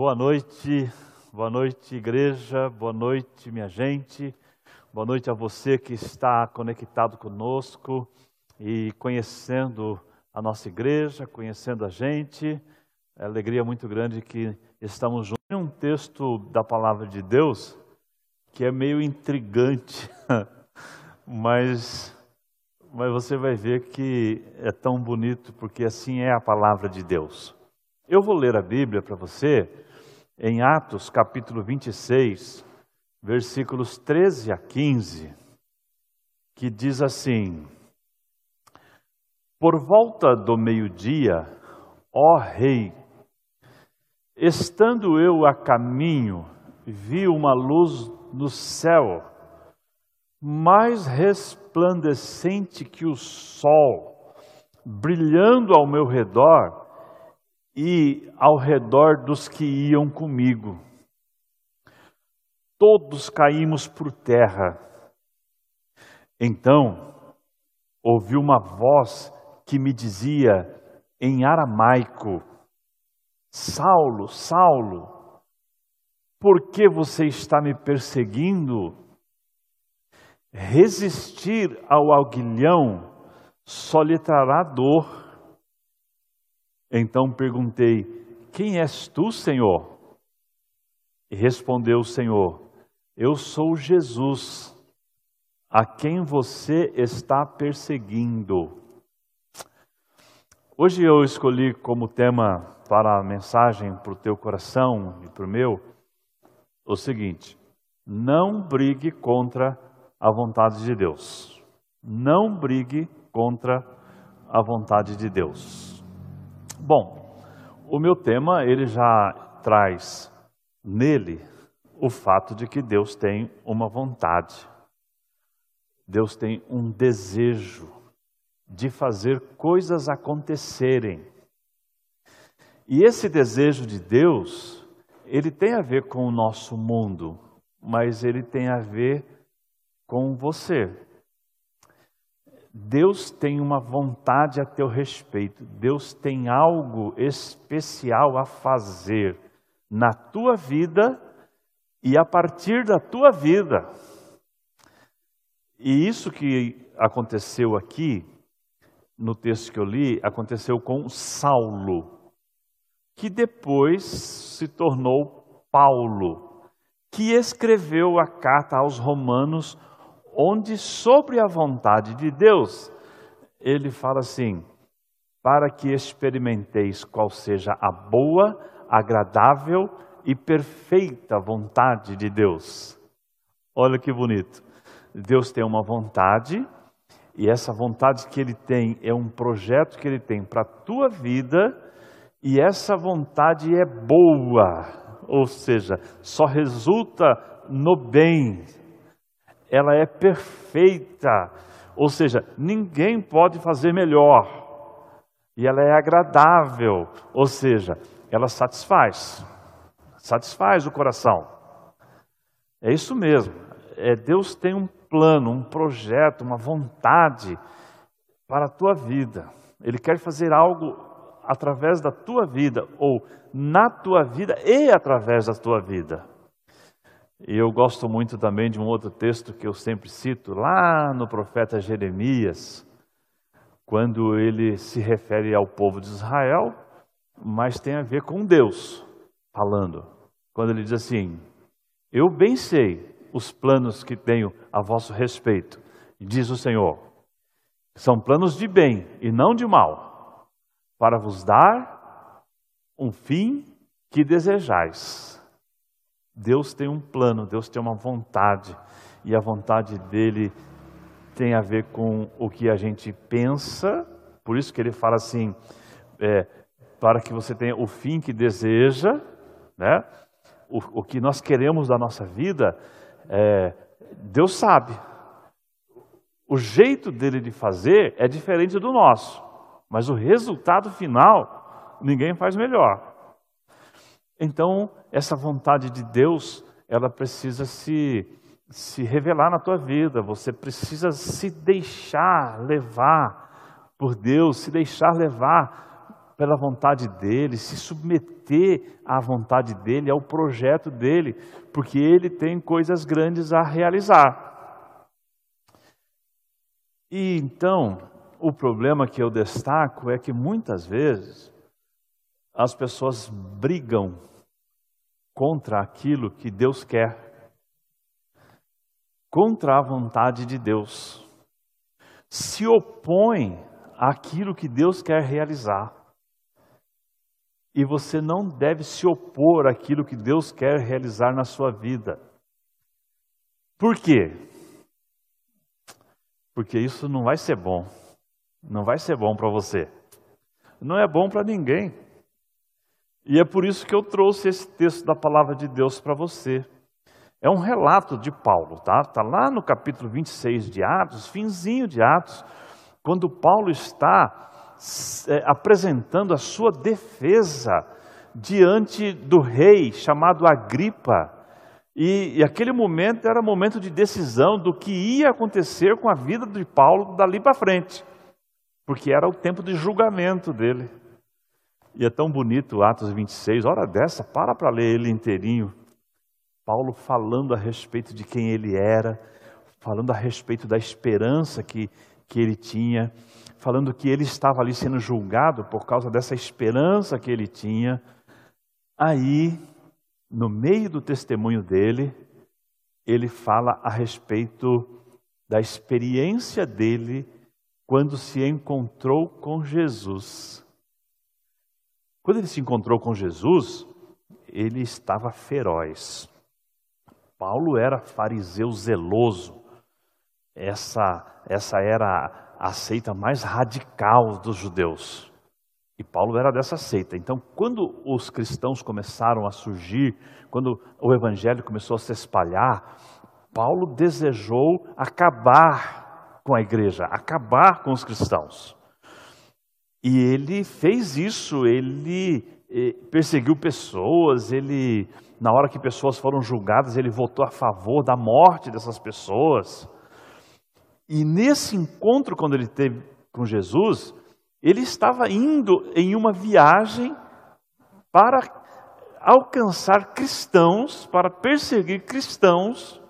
Boa noite, boa noite, igreja, boa noite, minha gente, boa noite a você que está conectado conosco e conhecendo a nossa igreja, conhecendo a gente. É alegria muito grande que estamos juntos. Tem um texto da palavra de Deus que é meio intrigante, mas, mas você vai ver que é tão bonito porque assim é a palavra de Deus. Eu vou ler a Bíblia para você em Atos capítulo 26, versículos 13 a 15, que diz assim: Por volta do meio-dia, ó Rei, estando eu a caminho, vi uma luz no céu, mais resplandecente que o sol, brilhando ao meu redor e ao redor dos que iam comigo. Todos caímos por terra. Então, ouvi uma voz que me dizia em aramaico: Saulo, Saulo, por que você está me perseguindo? Resistir ao aguilhão só lhe trará dor. Então perguntei: Quem és tu, Senhor? E respondeu o Senhor: Eu sou Jesus, a quem você está perseguindo. Hoje eu escolhi como tema para a mensagem para o teu coração e para o meu o seguinte: não brigue contra a vontade de Deus. Não brigue contra a vontade de Deus. Bom, o meu tema ele já traz nele o fato de que Deus tem uma vontade. Deus tem um desejo de fazer coisas acontecerem. E esse desejo de Deus, ele tem a ver com o nosso mundo, mas ele tem a ver com você. Deus tem uma vontade a teu respeito, Deus tem algo especial a fazer na tua vida e a partir da tua vida. E isso que aconteceu aqui, no texto que eu li, aconteceu com Saulo, que depois se tornou Paulo, que escreveu a carta aos Romanos onde sobre a vontade de Deus, ele fala assim: para que experimenteis qual seja a boa, agradável e perfeita vontade de Deus. Olha que bonito. Deus tem uma vontade, e essa vontade que ele tem é um projeto que ele tem para a tua vida, e essa vontade é boa, ou seja, só resulta no bem, ela é perfeita, ou seja, ninguém pode fazer melhor. E ela é agradável, ou seja, ela satisfaz, satisfaz o coração. É isso mesmo. É, Deus tem um plano, um projeto, uma vontade para a tua vida. Ele quer fazer algo através da tua vida, ou na tua vida e através da tua vida. E eu gosto muito também de um outro texto que eu sempre cito, lá no profeta Jeremias, quando ele se refere ao povo de Israel, mas tem a ver com Deus falando. Quando ele diz assim: Eu bem sei os planos que tenho a vosso respeito, diz o Senhor. São planos de bem e não de mal, para vos dar um fim que desejais. Deus tem um plano, Deus tem uma vontade, e a vontade dele tem a ver com o que a gente pensa, por isso que ele fala assim, é, para que você tenha o fim que deseja, né? o, o que nós queremos da nossa vida, é, Deus sabe. O jeito dele de fazer é diferente do nosso, mas o resultado final ninguém faz melhor. Então, essa vontade de Deus, ela precisa se, se revelar na tua vida, você precisa se deixar levar por Deus, se deixar levar pela vontade dele, se submeter à vontade dele, ao projeto dele, porque ele tem coisas grandes a realizar. E então, o problema que eu destaco é que muitas vezes as pessoas brigam contra aquilo que Deus quer, contra a vontade de Deus, se opõem àquilo que Deus quer realizar. E você não deve se opor àquilo que Deus quer realizar na sua vida. Por quê? Porque isso não vai ser bom. Não vai ser bom para você. Não é bom para ninguém. E é por isso que eu trouxe esse texto da palavra de Deus para você. É um relato de Paulo, tá? Está lá no capítulo 26 de Atos, finzinho de Atos, quando Paulo está é, apresentando a sua defesa diante do rei chamado Agripa. E, e, aquele momento era momento de decisão do que ia acontecer com a vida de Paulo dali para frente, porque era o tempo de julgamento dele. E é tão bonito Atos 26, hora dessa, para para ler ele inteirinho. Paulo falando a respeito de quem ele era, falando a respeito da esperança que, que ele tinha, falando que ele estava ali sendo julgado por causa dessa esperança que ele tinha. Aí, no meio do testemunho dele, ele fala a respeito da experiência dele quando se encontrou com Jesus. Quando ele se encontrou com Jesus, ele estava feroz. Paulo era fariseu zeloso. Essa, essa era a seita mais radical dos judeus. E Paulo era dessa seita. Então, quando os cristãos começaram a surgir, quando o evangelho começou a se espalhar, Paulo desejou acabar com a igreja, acabar com os cristãos. E ele fez isso, ele eh, perseguiu pessoas, ele, na hora que pessoas foram julgadas, ele votou a favor da morte dessas pessoas. E nesse encontro, quando ele teve com Jesus, ele estava indo em uma viagem para alcançar cristãos, para perseguir cristãos.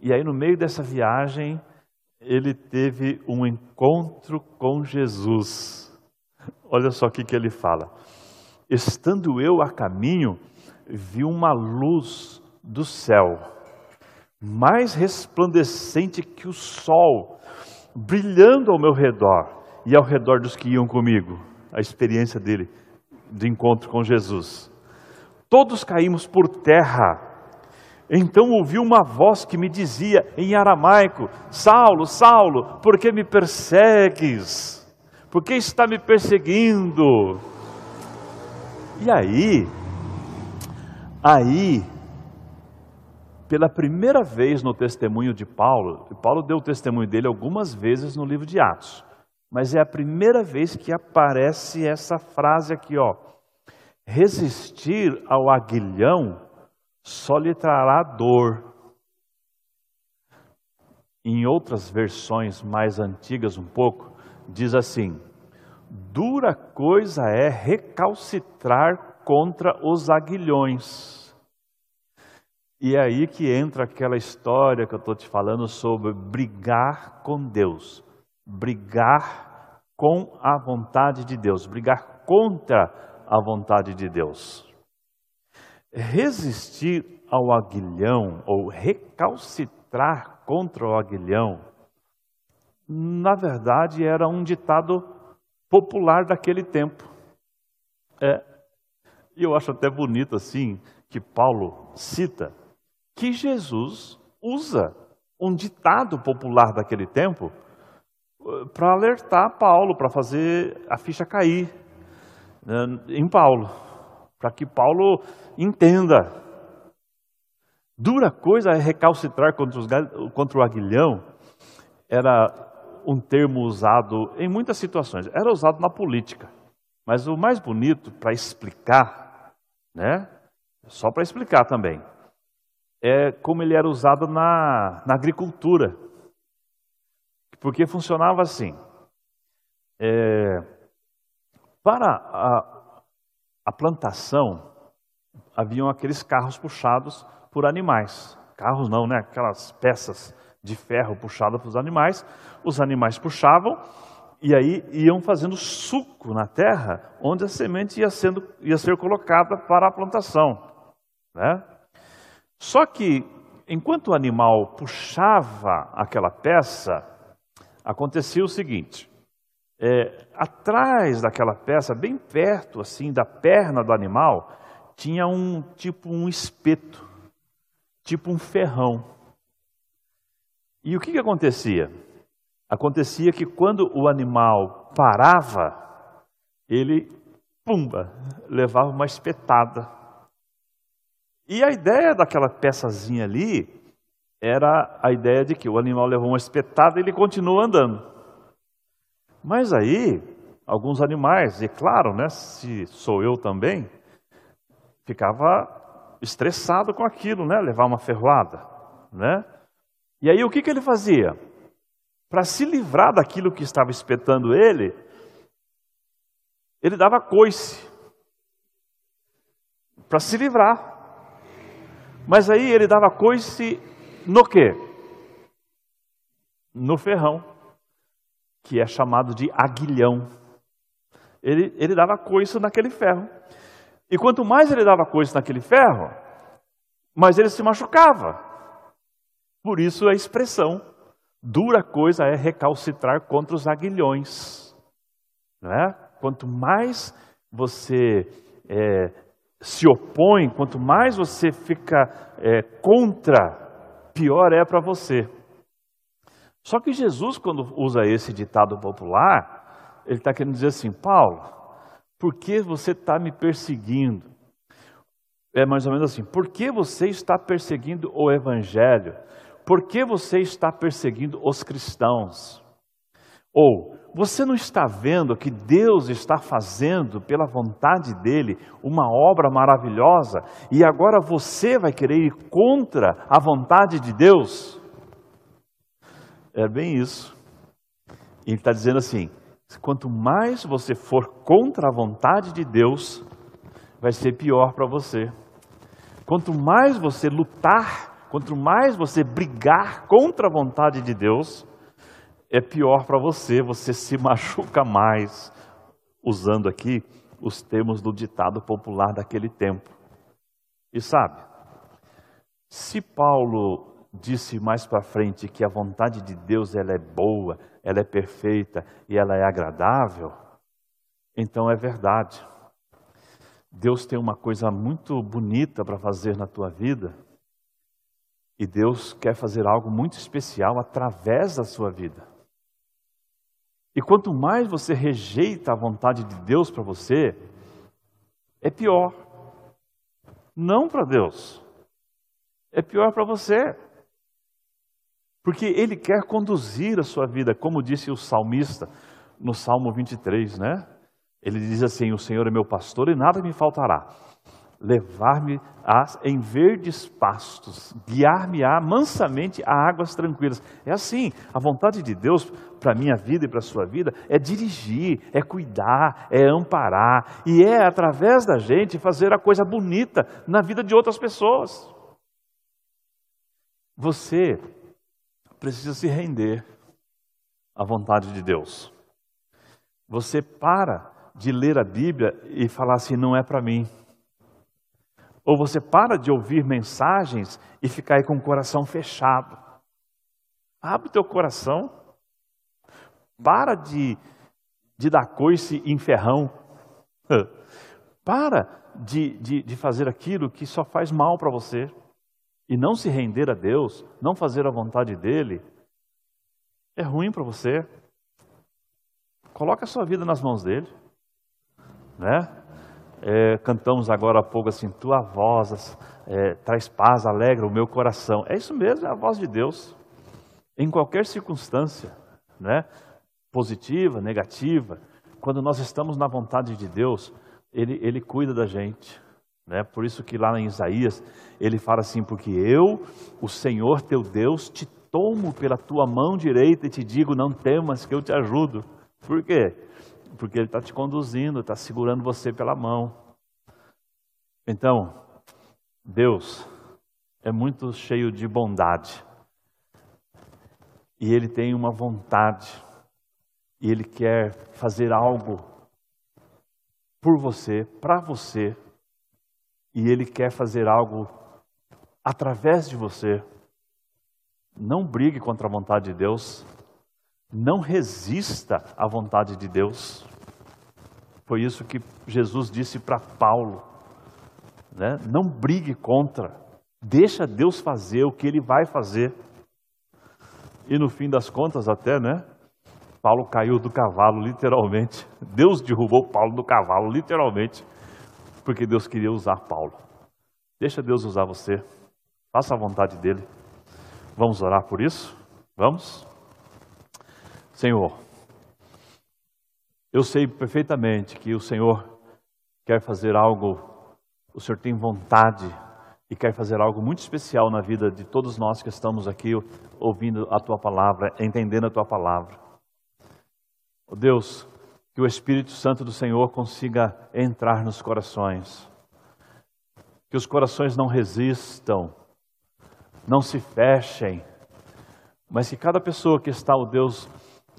E aí, no meio dessa viagem, ele teve um encontro com Jesus. Olha só o que, que ele fala. Estando eu a caminho, vi uma luz do céu mais resplandecente que o sol, brilhando ao meu redor e ao redor dos que iam comigo. A experiência dele de encontro com Jesus. Todos caímos por terra. Então ouvi uma voz que me dizia em aramaico: Saulo, Saulo, por que me persegues? Por que está me perseguindo? E aí, aí pela primeira vez no testemunho de Paulo, e Paulo deu o testemunho dele algumas vezes no livro de Atos, mas é a primeira vez que aparece essa frase aqui, ó. Resistir ao aguilhão só lhe trará dor. Em outras versões mais antigas um pouco, diz assim: Dura coisa é recalcitrar contra os aguilhões. E é aí que entra aquela história que eu estou te falando sobre brigar com Deus, brigar com a vontade de Deus, brigar contra a vontade de Deus. Resistir ao aguilhão ou recalcitrar contra o aguilhão, na verdade era um ditado popular daquele tempo. É, e eu acho até bonito assim que Paulo cita que Jesus usa um ditado popular daquele tempo eh, para alertar Paulo, para fazer a ficha cair né, em Paulo, para que Paulo entenda. Dura coisa é recalcitrar contra, os, contra o aguilhão, era um termo usado em muitas situações, era usado na política, mas o mais bonito para explicar, né, só para explicar também, é como ele era usado na, na agricultura. Porque funcionava assim. É, Para a, a plantação, haviam aqueles carros puxados por animais. Carros não, né? Aquelas peças de ferro puxadas pelos animais. Os animais puxavam e aí iam fazendo suco na terra, onde a semente ia, sendo, ia ser colocada para a plantação. Né? Só que, enquanto o animal puxava aquela peça, acontecia o seguinte: é, atrás daquela peça, bem perto assim da perna do animal, tinha um tipo um espeto, tipo um ferrão. E o que, que acontecia? Acontecia que quando o animal parava, ele, pumba, levava uma espetada. E a ideia daquela peçazinha ali era a ideia de que o animal levou uma espetada e ele continua andando. Mas aí, alguns animais, e claro, né, se sou eu também, ficava estressado com aquilo, né, levar uma ferroada, né? E aí o que, que ele fazia? para se livrar daquilo que estava espetando ele, ele dava coice. Para se livrar. Mas aí ele dava coice no quê? No ferrão, que é chamado de aguilhão. Ele, ele dava coice naquele ferro. E quanto mais ele dava coice naquele ferro, mais ele se machucava. Por isso a expressão Dura coisa é recalcitrar contra os aguilhões. Não é? Quanto mais você é, se opõe, quanto mais você fica é, contra, pior é para você. Só que Jesus, quando usa esse ditado popular, ele está querendo dizer assim: Paulo, por que você está me perseguindo? É mais ou menos assim: por que você está perseguindo o Evangelho? Por que você está perseguindo os cristãos? Ou, você não está vendo que Deus está fazendo, pela vontade dele, uma obra maravilhosa e agora você vai querer ir contra a vontade de Deus? É bem isso. Ele está dizendo assim: quanto mais você for contra a vontade de Deus, vai ser pior para você. Quanto mais você lutar Quanto mais você brigar contra a vontade de Deus, é pior para você, você se machuca mais, usando aqui os termos do ditado popular daquele tempo. E sabe, se Paulo disse mais para frente que a vontade de Deus ela é boa, ela é perfeita e ela é agradável, então é verdade. Deus tem uma coisa muito bonita para fazer na tua vida e Deus quer fazer algo muito especial através da sua vida. E quanto mais você rejeita a vontade de Deus para você, é pior. Não para Deus, é pior para você. Porque Ele quer conduzir a sua vida, como disse o salmista no Salmo 23, né? Ele diz assim: O Senhor é meu pastor e nada me faltará levar-me em verdes pastos, guiar-me-á mansamente a águas tranquilas. É assim, a vontade de Deus para a minha vida e para a sua vida é dirigir, é cuidar, é amparar, e é através da gente fazer a coisa bonita na vida de outras pessoas. Você precisa se render à vontade de Deus. Você para de ler a Bíblia e falar assim: não é para mim. Ou você para de ouvir mensagens e ficar aí com o coração fechado. Abre o teu coração. Para de, de dar coice em ferrão. Para de, de, de fazer aquilo que só faz mal para você. E não se render a Deus, não fazer a vontade dEle, é ruim para você. Coloque a sua vida nas mãos dEle. Né? É, cantamos agora há pouco assim, tua voz é, traz paz, alegra o meu coração. É isso mesmo, é a voz de Deus. Em qualquer circunstância, né? positiva, negativa, quando nós estamos na vontade de Deus, Ele, ele cuida da gente. Né? Por isso que lá em Isaías, ele fala assim, porque eu, o Senhor teu Deus, te tomo pela tua mão direita e te digo, não temas que eu te ajudo. Por quê? Porque Ele está te conduzindo, está segurando você pela mão. Então, Deus é muito cheio de bondade. E Ele tem uma vontade. E Ele quer fazer algo por você, para você. E Ele quer fazer algo através de você. Não brigue contra a vontade de Deus. Não resista à vontade de Deus. Foi isso que Jesus disse para Paulo. Né? Não brigue contra. Deixa Deus fazer o que Ele vai fazer. E no fim das contas, até, né? Paulo caiu do cavalo, literalmente. Deus derrubou Paulo do cavalo, literalmente, porque Deus queria usar Paulo. Deixa Deus usar você. Faça a vontade dele. Vamos orar por isso? Vamos? Senhor, eu sei perfeitamente que o Senhor quer fazer algo, o Senhor tem vontade e quer fazer algo muito especial na vida de todos nós que estamos aqui ouvindo a tua palavra, entendendo a tua palavra. Oh Deus, que o Espírito Santo do Senhor consiga entrar nos corações, que os corações não resistam, não se fechem, mas que cada pessoa que está, o oh Deus,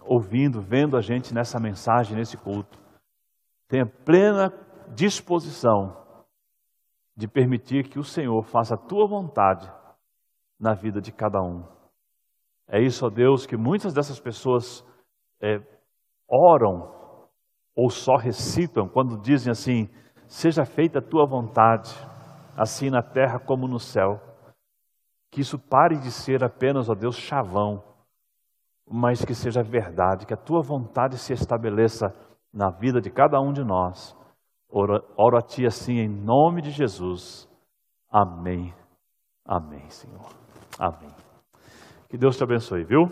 ouvindo, vendo a gente nessa mensagem, nesse culto, tenha plena disposição de permitir que o Senhor faça a tua vontade na vida de cada um. É isso, ó Deus, que muitas dessas pessoas é, oram ou só recitam quando dizem assim: Seja feita a tua vontade, assim na terra como no céu. Que isso pare de ser apenas, ó Deus, chavão, mas que seja verdade, que a tua vontade se estabeleça na vida de cada um de nós. Oro, oro a ti assim em nome de Jesus. Amém. Amém, Senhor. Amém. Que Deus te abençoe, viu?